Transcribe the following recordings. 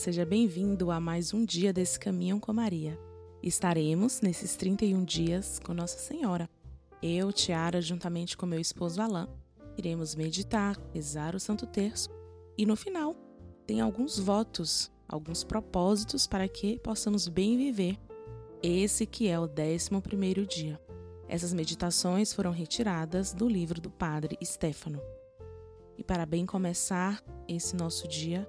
seja bem-vindo a mais um dia desse caminho com Maria. Estaremos nesses 31 dias com Nossa Senhora. Eu, Tiara, juntamente com meu esposo Alain, iremos meditar, rezar o Santo Terço e no final tem alguns votos, alguns propósitos para que possamos bem viver esse que é o 11 dia. Essas meditações foram retiradas do livro do Padre Stefano. E para bem começar esse nosso dia,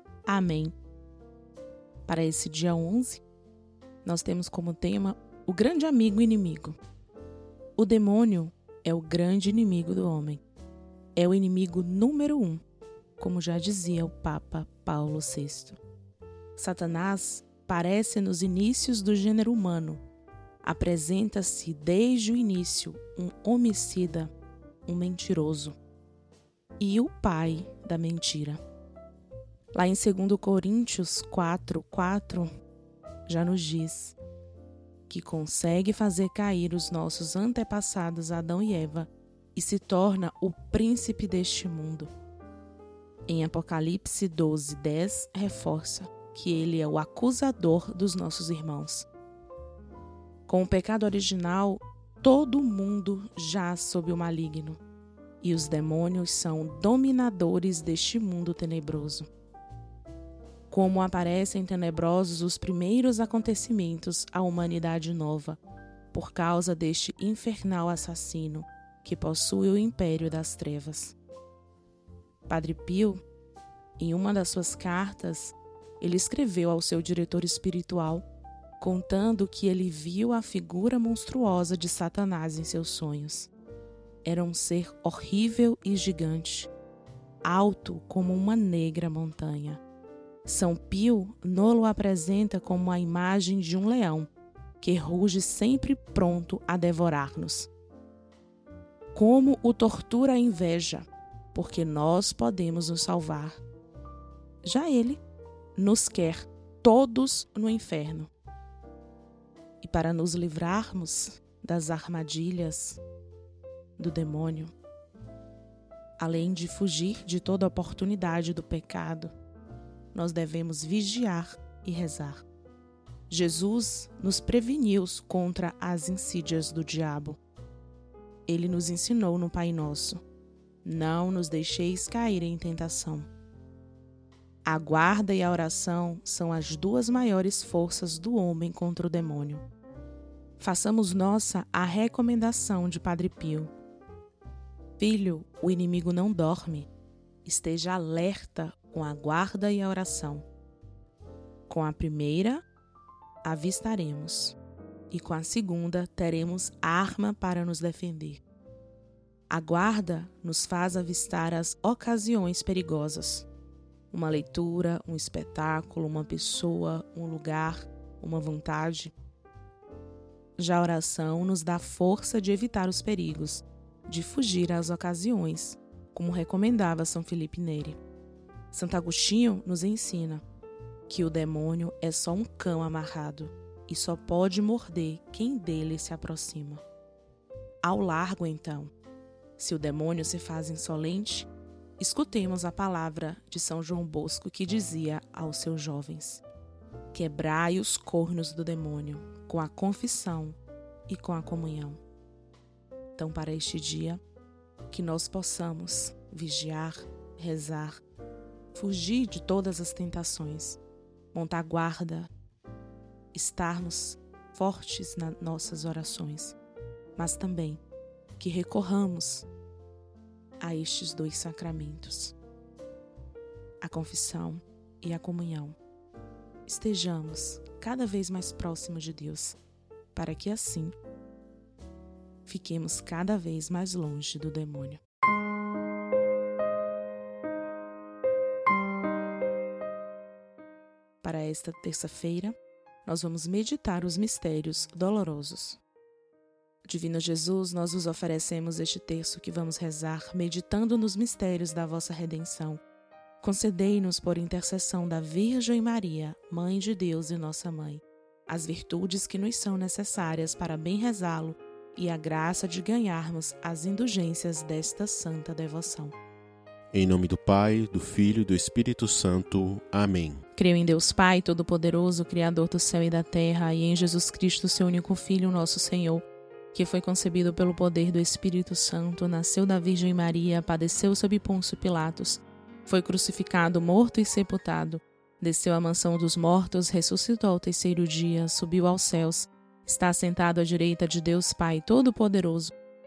Amém. Para esse dia 11, nós temos como tema o grande amigo inimigo. O demônio é o grande inimigo do homem. É o inimigo número um, como já dizia o Papa Paulo VI. Satanás aparece nos inícios do gênero humano. Apresenta-se desde o início um homicida, um mentiroso e o pai da mentira. Lá em 2 Coríntios 4, 4, já nos diz que consegue fazer cair os nossos antepassados Adão e Eva e se torna o príncipe deste mundo. Em Apocalipse 12, 10, reforça que ele é o acusador dos nossos irmãos. Com o pecado original, todo mundo já sob o maligno, e os demônios são dominadores deste mundo tenebroso como aparecem tenebrosos os primeiros acontecimentos à humanidade nova, por causa deste infernal assassino que possui o império das trevas. Padre Pio, em uma das suas cartas, ele escreveu ao seu diretor espiritual, contando que ele viu a figura monstruosa de Satanás em seus sonhos. Era um ser horrível e gigante, alto como uma negra montanha são Pio nolo apresenta como a imagem de um leão que ruge sempre pronto a devorar-nos. Como o tortura a inveja, porque nós podemos nos salvar. Já ele nos quer todos no inferno. E para nos livrarmos das armadilhas do demônio, além de fugir de toda oportunidade do pecado, nós devemos vigiar e rezar. Jesus nos preveniu contra as insídias do diabo. Ele nos ensinou no Pai Nosso: Não nos deixeis cair em tentação. A guarda e a oração são as duas maiores forças do homem contra o demônio. Façamos nossa a recomendação de Padre Pio. Filho, o inimigo não dorme. Esteja alerta com a guarda e a oração. Com a primeira, avistaremos, e com a segunda, teremos arma para nos defender. A guarda nos faz avistar as ocasiões perigosas. Uma leitura, um espetáculo, uma pessoa, um lugar, uma vontade. Já a oração nos dá força de evitar os perigos, de fugir às ocasiões, como recomendava São Felipe Neri. Santo Agostinho nos ensina que o demônio é só um cão amarrado e só pode morder quem dele se aproxima. Ao largo, então, se o demônio se faz insolente, escutemos a palavra de São João Bosco que dizia aos seus jovens: Quebrai os cornos do demônio com a confissão e com a comunhão. Então, para este dia, que nós possamos vigiar, rezar, fugir de todas as tentações, montar guarda, estarmos fortes nas nossas orações, mas também que recorramos a estes dois sacramentos, a confissão e a comunhão. Estejamos cada vez mais próximos de Deus, para que assim fiquemos cada vez mais longe do demônio. Para esta terça-feira, nós vamos meditar os mistérios dolorosos. Divino Jesus, nós vos oferecemos este terço que vamos rezar, meditando nos mistérios da vossa redenção. Concedei-nos, por intercessão da Virgem Maria, Mãe de Deus e nossa Mãe, as virtudes que nos são necessárias para bem rezá-lo e a graça de ganharmos as indulgências desta santa devoção. Em nome do Pai, do Filho e do Espírito Santo. Amém. Creio em Deus Pai, Todo-Poderoso, Criador do céu e da terra, e em Jesus Cristo, seu único Filho, nosso Senhor, que foi concebido pelo poder do Espírito Santo, nasceu da Virgem Maria, padeceu sob Pôncio Pilatos, foi crucificado, morto e sepultado, desceu à mansão dos mortos, ressuscitou ao terceiro dia, subiu aos céus, está sentado à direita de Deus Pai Todo-Poderoso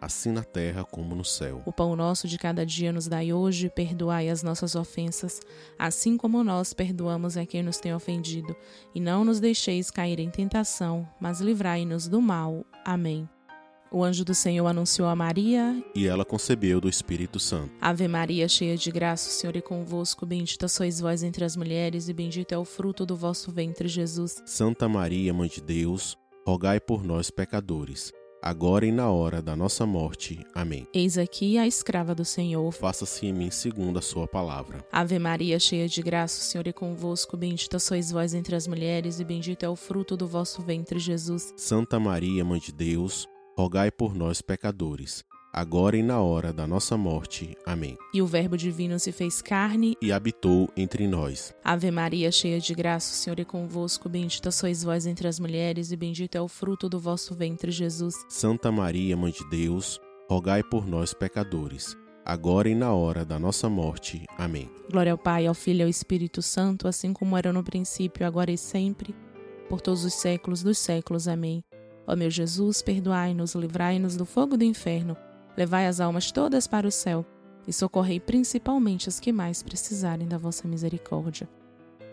assim na terra como no céu. O pão nosso de cada dia nos dai hoje, perdoai as nossas ofensas, assim como nós perdoamos a quem nos tem ofendido, e não nos deixeis cair em tentação, mas livrai-nos do mal. Amém. O anjo do Senhor anunciou a Maria, e ela concebeu do Espírito Santo. Ave Maria, cheia de graça, o Senhor é convosco, bendita sois vós entre as mulheres, e bendito é o fruto do vosso ventre, Jesus. Santa Maria, mãe de Deus, rogai por nós pecadores agora e na hora da nossa morte. Amém. Eis aqui a escrava do Senhor. Faça-se em mim segundo a sua palavra. Ave Maria, cheia de graça, o Senhor é convosco, bendita sois vós entre as mulheres e bendito é o fruto do vosso ventre, Jesus. Santa Maria, mãe de Deus, rogai por nós pecadores agora e na hora da nossa morte. Amém. E o Verbo divino se fez carne e habitou entre nós. Ave Maria, cheia de graça, o Senhor é convosco, bendita sois vós entre as mulheres e bendito é o fruto do vosso ventre, Jesus. Santa Maria, mãe de Deus, rogai por nós pecadores, agora e na hora da nossa morte. Amém. Glória ao Pai, ao Filho e ao Espírito Santo, assim como era no princípio, agora e sempre, por todos os séculos dos séculos. Amém. Ó meu Jesus, perdoai-nos, livrai-nos do fogo do inferno Levai as almas todas para o céu e socorrei principalmente as que mais precisarem da vossa misericórdia.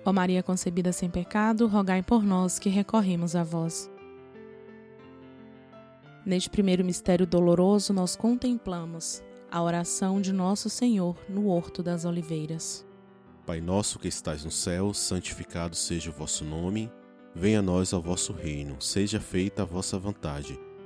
Ó Maria concebida sem pecado, rogai por nós que recorremos a vós. Neste primeiro mistério doloroso, nós contemplamos a oração de Nosso Senhor no Horto das Oliveiras. Pai nosso que estais no céu, santificado seja o vosso nome. Venha a nós ao vosso reino. Seja feita a vossa vontade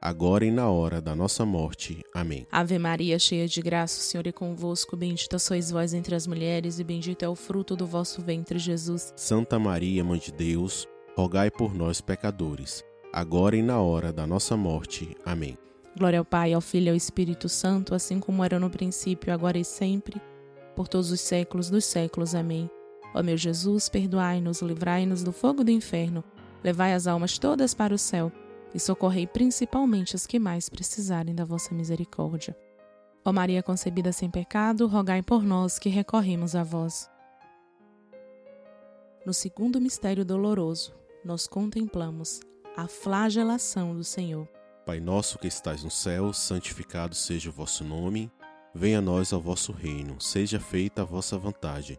agora e na hora da nossa morte. Amém. Ave Maria, cheia de graça, o Senhor é convosco, bendita sois vós entre as mulheres, e bendito é o fruto do vosso ventre, Jesus. Santa Maria, Mãe de Deus, rogai por nós, pecadores, agora e na hora da nossa morte. Amém. Glória ao Pai, ao Filho e ao Espírito Santo, assim como era no princípio, agora e sempre, por todos os séculos dos séculos. Amém. Ó meu Jesus, perdoai-nos, livrai-nos do fogo do inferno, levai as almas todas para o céu e socorrei principalmente as que mais precisarem da vossa misericórdia. Ó Maria concebida sem pecado, rogai por nós que recorremos a vós. No segundo mistério doloroso, nós contemplamos a flagelação do Senhor. Pai nosso que estais no céu, santificado seja o vosso nome. Venha a nós ao vosso reino. Seja feita a vossa vontade,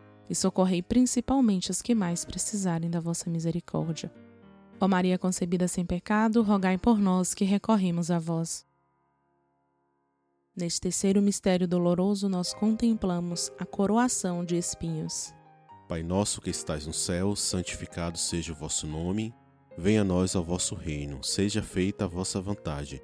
e socorrei principalmente as que mais precisarem da vossa misericórdia. Ó Maria concebida sem pecado, rogai por nós que recorremos a vós. Neste terceiro mistério doloroso, nós contemplamos a coroação de espinhos. Pai nosso que estais no céu, santificado seja o vosso nome. Venha a nós ao vosso reino, seja feita a vossa vontade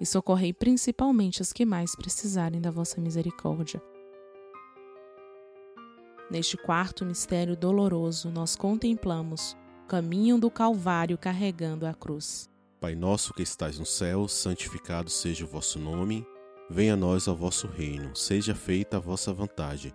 e socorrei principalmente as que mais precisarem da vossa misericórdia. Neste quarto mistério doloroso, nós contemplamos o caminho do Calvário carregando a cruz. Pai nosso que estais no céu, santificado seja o vosso nome. Venha a nós ao vosso reino, seja feita a vossa vontade,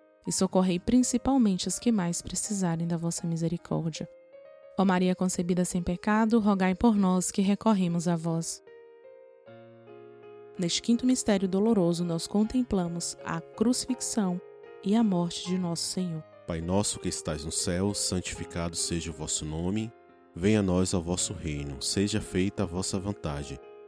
e socorrei principalmente as que mais precisarem da vossa misericórdia. Ó Maria concebida sem pecado, rogai por nós que recorremos a vós. Neste quinto mistério doloroso, nós contemplamos a crucifixão e a morte de nosso Senhor. Pai nosso que estais no céu, santificado seja o vosso nome. Venha a nós ao vosso reino. Seja feita a vossa vontade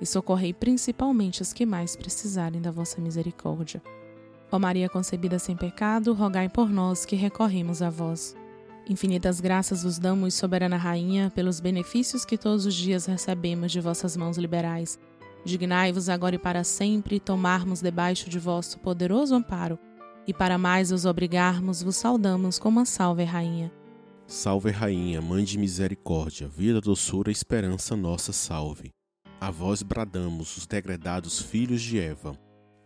e socorrei principalmente os que mais precisarem da vossa misericórdia. Ó Maria concebida sem pecado, rogai por nós que recorremos a vós. Infinitas graças vos damos, soberana rainha, pelos benefícios que todos os dias recebemos de vossas mãos liberais. Dignai-vos agora e para sempre tomarmos debaixo de vosso poderoso amparo, e para mais os obrigarmos, vos saudamos como a salve rainha. Salve rainha, mãe de misericórdia, vida, doçura, esperança nossa, salve. A vós bradamos, os degredados filhos de Eva,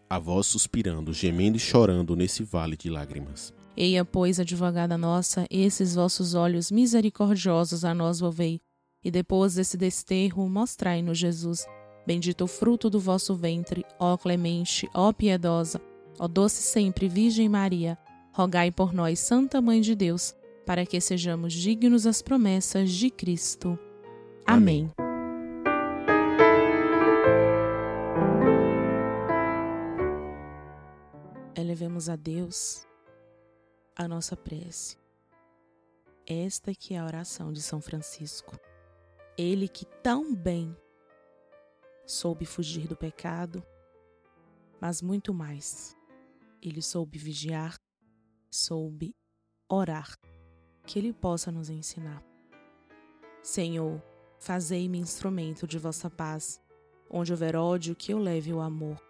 a vós suspirando, gemendo e chorando nesse vale de lágrimas. Eia, pois, advogada nossa, esses vossos olhos misericordiosos a nós volvei, e depois desse desterro mostrai-nos Jesus. Bendito o fruto do vosso ventre, ó clemente, ó piedosa, ó doce sempre Virgem Maria, rogai por nós, Santa Mãe de Deus, para que sejamos dignos das promessas de Cristo. Amém. Amém. Elevemos a Deus a nossa prece. Esta que é a oração de São Francisco. Ele que tão bem soube fugir do pecado, mas muito mais. Ele soube vigiar, soube orar, que ele possa nos ensinar. Senhor, fazei-me instrumento de vossa paz, onde houver ódio, que eu leve o amor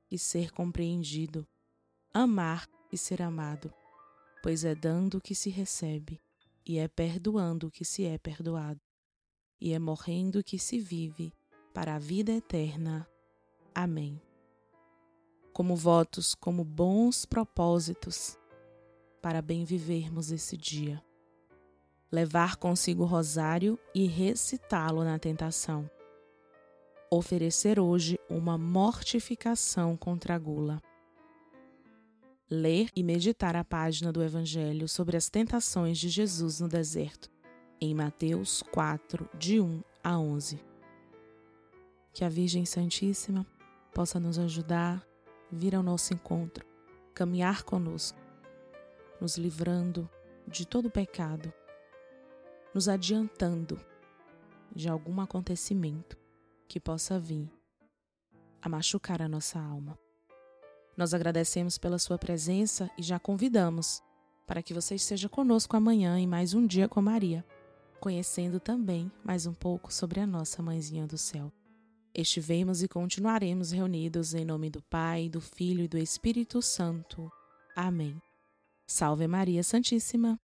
e ser compreendido, amar e ser amado, pois é dando que se recebe, e é perdoando que se é perdoado, e é morrendo que se vive para a vida eterna. Amém. Como votos, como bons propósitos, para bem vivermos esse dia. Levar consigo o rosário e recitá-lo na tentação. Oferecer hoje uma mortificação contra a gula ler e meditar a página do Evangelho sobre as tentações de Jesus no deserto, em Mateus 4, de 1 a 11. Que a Virgem Santíssima possa nos ajudar, vir ao nosso encontro, caminhar conosco, nos livrando de todo pecado, nos adiantando de algum acontecimento que possa vir a machucar a nossa alma. Nós agradecemos pela sua presença e já convidamos para que você esteja conosco amanhã em mais um dia com Maria, conhecendo também mais um pouco sobre a nossa Mãezinha do Céu. Estivemos e continuaremos reunidos em nome do Pai, do Filho e do Espírito Santo. Amém. Salve Maria Santíssima.